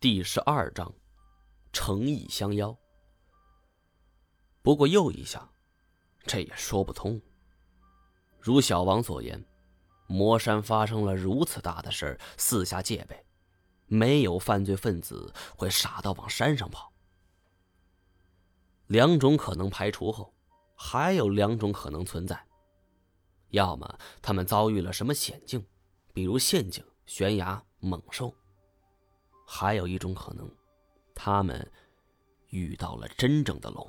第十二章，诚意相邀。不过又一想，这也说不通。如小王所言，魔山发生了如此大的事儿，四下戒备，没有犯罪分子会傻到往山上跑。两种可能排除后，还有两种可能存在：要么他们遭遇了什么险境，比如陷阱、悬崖、猛兽。还有一种可能，他们遇到了真正的龙。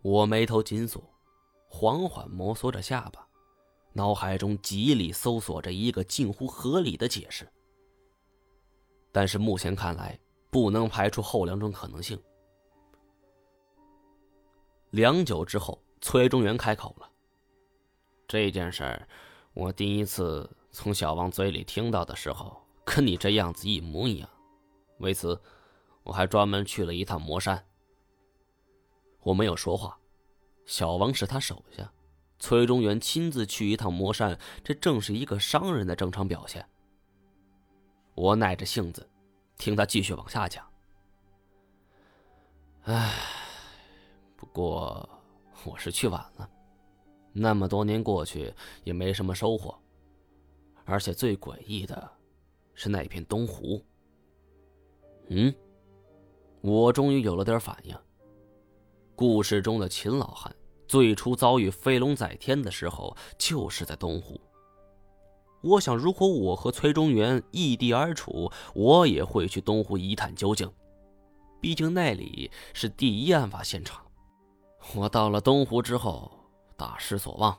我眉头紧锁，缓缓摩挲着下巴，脑海中极力搜索着一个近乎合理的解释。但是目前看来，不能排除后两种可能性。良久之后，崔中原开口了：“这件事儿，我第一次。”从小王嘴里听到的时候，跟你这样子一模一样。为此，我还专门去了一趟魔山。我没有说话。小王是他手下，崔中原亲自去一趟魔山，这正是一个商人的正常表现。我耐着性子，听他继续往下讲。唉，不过我是去晚了。那么多年过去，也没什么收获。而且最诡异的，是那片东湖。嗯，我终于有了点反应。故事中的秦老汉最初遭遇飞龙在天的时候，就是在东湖。我想，如果我和崔中原异地而处，我也会去东湖一探究竟。毕竟那里是第一案发现场。我到了东湖之后，大失所望。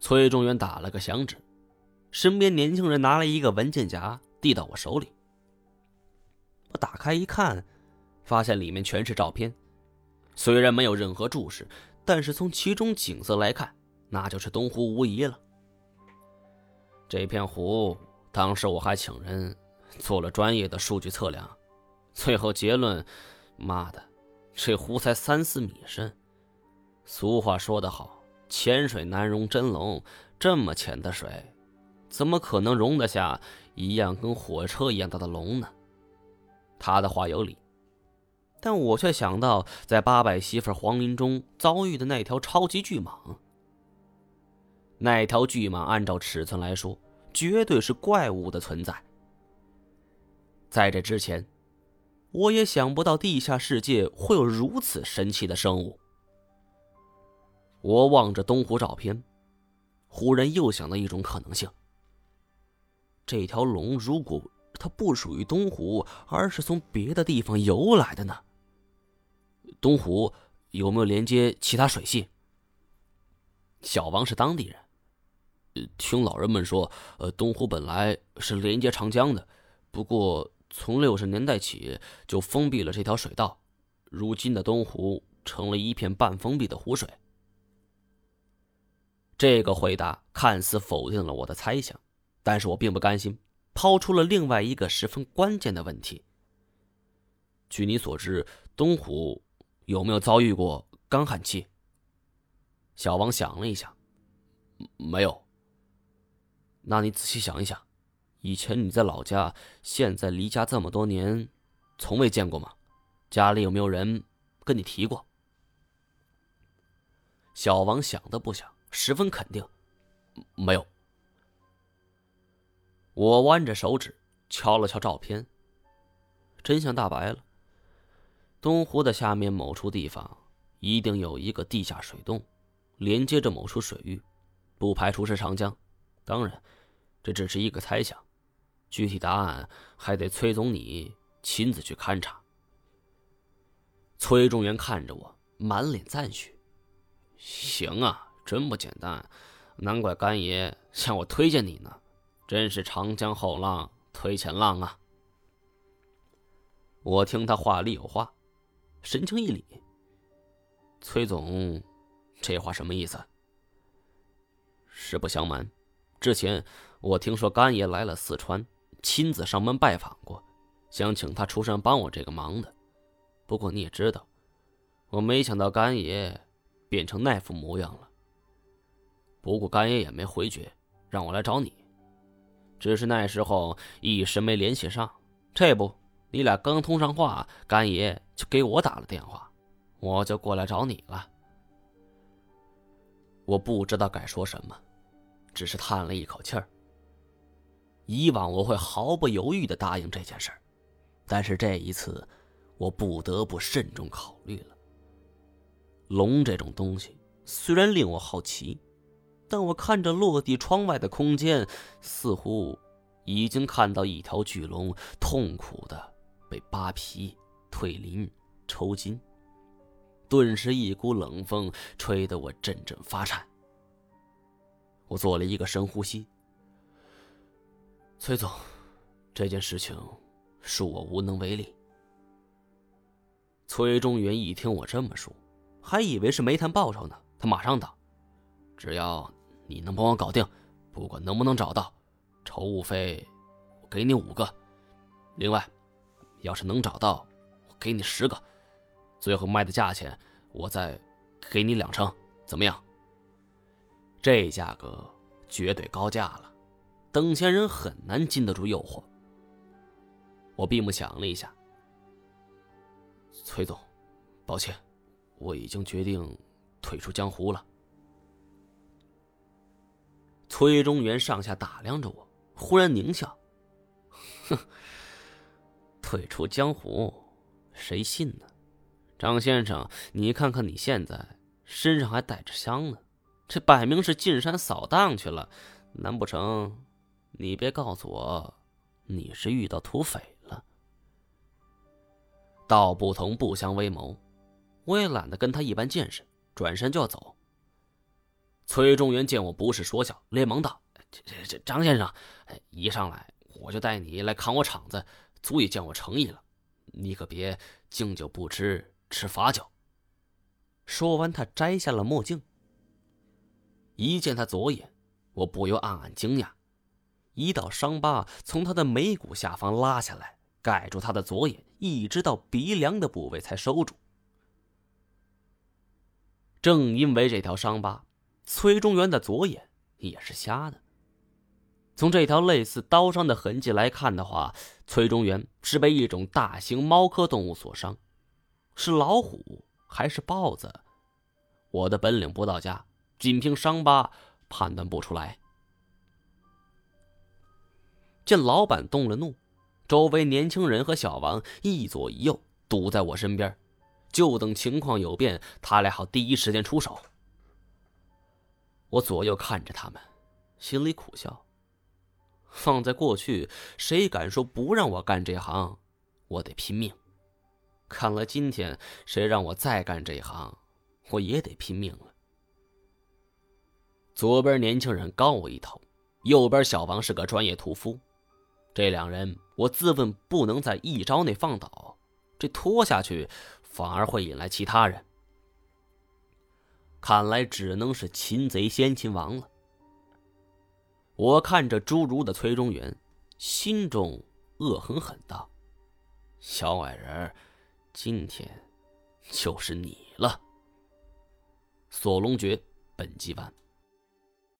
崔中原打了个响指。身边年轻人拿了一个文件夹，递到我手里。我打开一看，发现里面全是照片，虽然没有任何注释，但是从其中景色来看，那就是东湖无疑了。这片湖，当时我还请人做了专业的数据测量，最后结论，妈的，这湖才三四米深。俗话说得好，浅水难容真龙，这么浅的水。怎么可能容得下一样跟火车一样大的龙呢？他的话有理，但我却想到在八百媳妇黄林中遭遇的那条超级巨蟒。那条巨蟒按照尺寸来说，绝对是怪物的存在。在这之前，我也想不到地下世界会有如此神奇的生物。我望着东湖照片，忽然又想到一种可能性。这条龙如果它不属于东湖，而是从别的地方游来的呢？东湖有没有连接其他水系？小王是当地人，听老人们说，呃，东湖本来是连接长江的，不过从六十年代起就封闭了这条水道，如今的东湖成了一片半封闭的湖水。这个回答看似否定了我的猜想。但是我并不甘心，抛出了另外一个十分关键的问题。据你所知，东湖有没有遭遇过干旱期？小王想了一下，没有。那你仔细想一想，以前你在老家，现在离家这么多年，从未见过吗？家里有没有人跟你提过？小王想都不想，十分肯定，没有。我弯着手指敲了敲照片，真相大白了。东湖的下面某处地方一定有一个地下水洞，连接着某处水域，不排除是长江。当然，这只是一个猜想，具体答案还得崔总你亲自去勘察。崔中原看着我，满脸赞许：“行啊，真不简单，难怪干爷向我推荐你呢。”真是长江后浪推前浪啊！我听他话里有话，神情一凛。崔总，这话什么意思？实不相瞒，之前我听说干爷来了四川，亲自上门拜访过，想请他出山帮我这个忙的。不过你也知道，我没想到干爷变成那副模样了。不过干爷也没回绝，让我来找你。只是那时候一时没联系上。这不，你俩刚通上话，干爷就给我打了电话，我就过来找你了。我不知道该说什么，只是叹了一口气儿。以往我会毫不犹豫的答应这件事儿，但是这一次，我不得不慎重考虑了。龙这种东西虽然令我好奇，但我看着落地窗外的空间，似乎已经看到一条巨龙痛苦的被扒皮、蜕鳞、抽筋，顿时一股冷风吹得我阵阵发颤。我做了一个深呼吸。崔总，这件事情恕我无能为力。崔中元一听我这么说，还以为是没谈报酬呢。他马上道：“只要你能帮我搞定，不管能不能找到，筹物费我给你五个。另外，要是能找到，我给你十个。最后卖的价钱，我再给你两成，怎么样？这价格绝对高价了。”等闲人很难禁得住诱惑。我闭目想了一下，崔总，抱歉，我已经决定退出江湖了。崔中原上下打量着我，忽然狞笑：“哼，退出江湖，谁信呢？张先生，你看看你现在身上还带着伤呢，这摆明是进山扫荡去了，难不成？”你别告诉我，你是遇到土匪了。道不同不相为谋，我也懒得跟他一般见识，转身就要走。崔中原见我不是说笑，连忙道：“这这这，张先生，一上来我就带你来扛我场子，足以见我诚意了。你可别敬酒不吃吃罚酒。”说完，他摘下了墨镜。一见他左眼，我不由暗暗惊讶。一道伤疤从他的眉骨下方拉下来，盖住他的左眼，一直到鼻梁的部位才收住。正因为这条伤疤，崔中原的左眼也是瞎的。从这条类似刀伤的痕迹来看的话，崔中原是被一种大型猫科动物所伤，是老虎还是豹子？我的本领不到家，仅凭伤疤判断不出来。见老板动了怒，周围年轻人和小王一左一右堵在我身边，就等情况有变，他俩好第一时间出手。我左右看着他们，心里苦笑。放在过去，谁敢说不让我干这行，我得拼命。看来今天，谁让我再干这行，我也得拼命了。左边年轻人高我一头，右边小王是个专业屠夫。这两人，我自问不能在一招内放倒，这拖下去反而会引来其他人。看来只能是擒贼先擒王了。我看着侏儒的崔中原，心中恶狠狠道：“小矮人，今天就是你了。”锁龙诀本集完。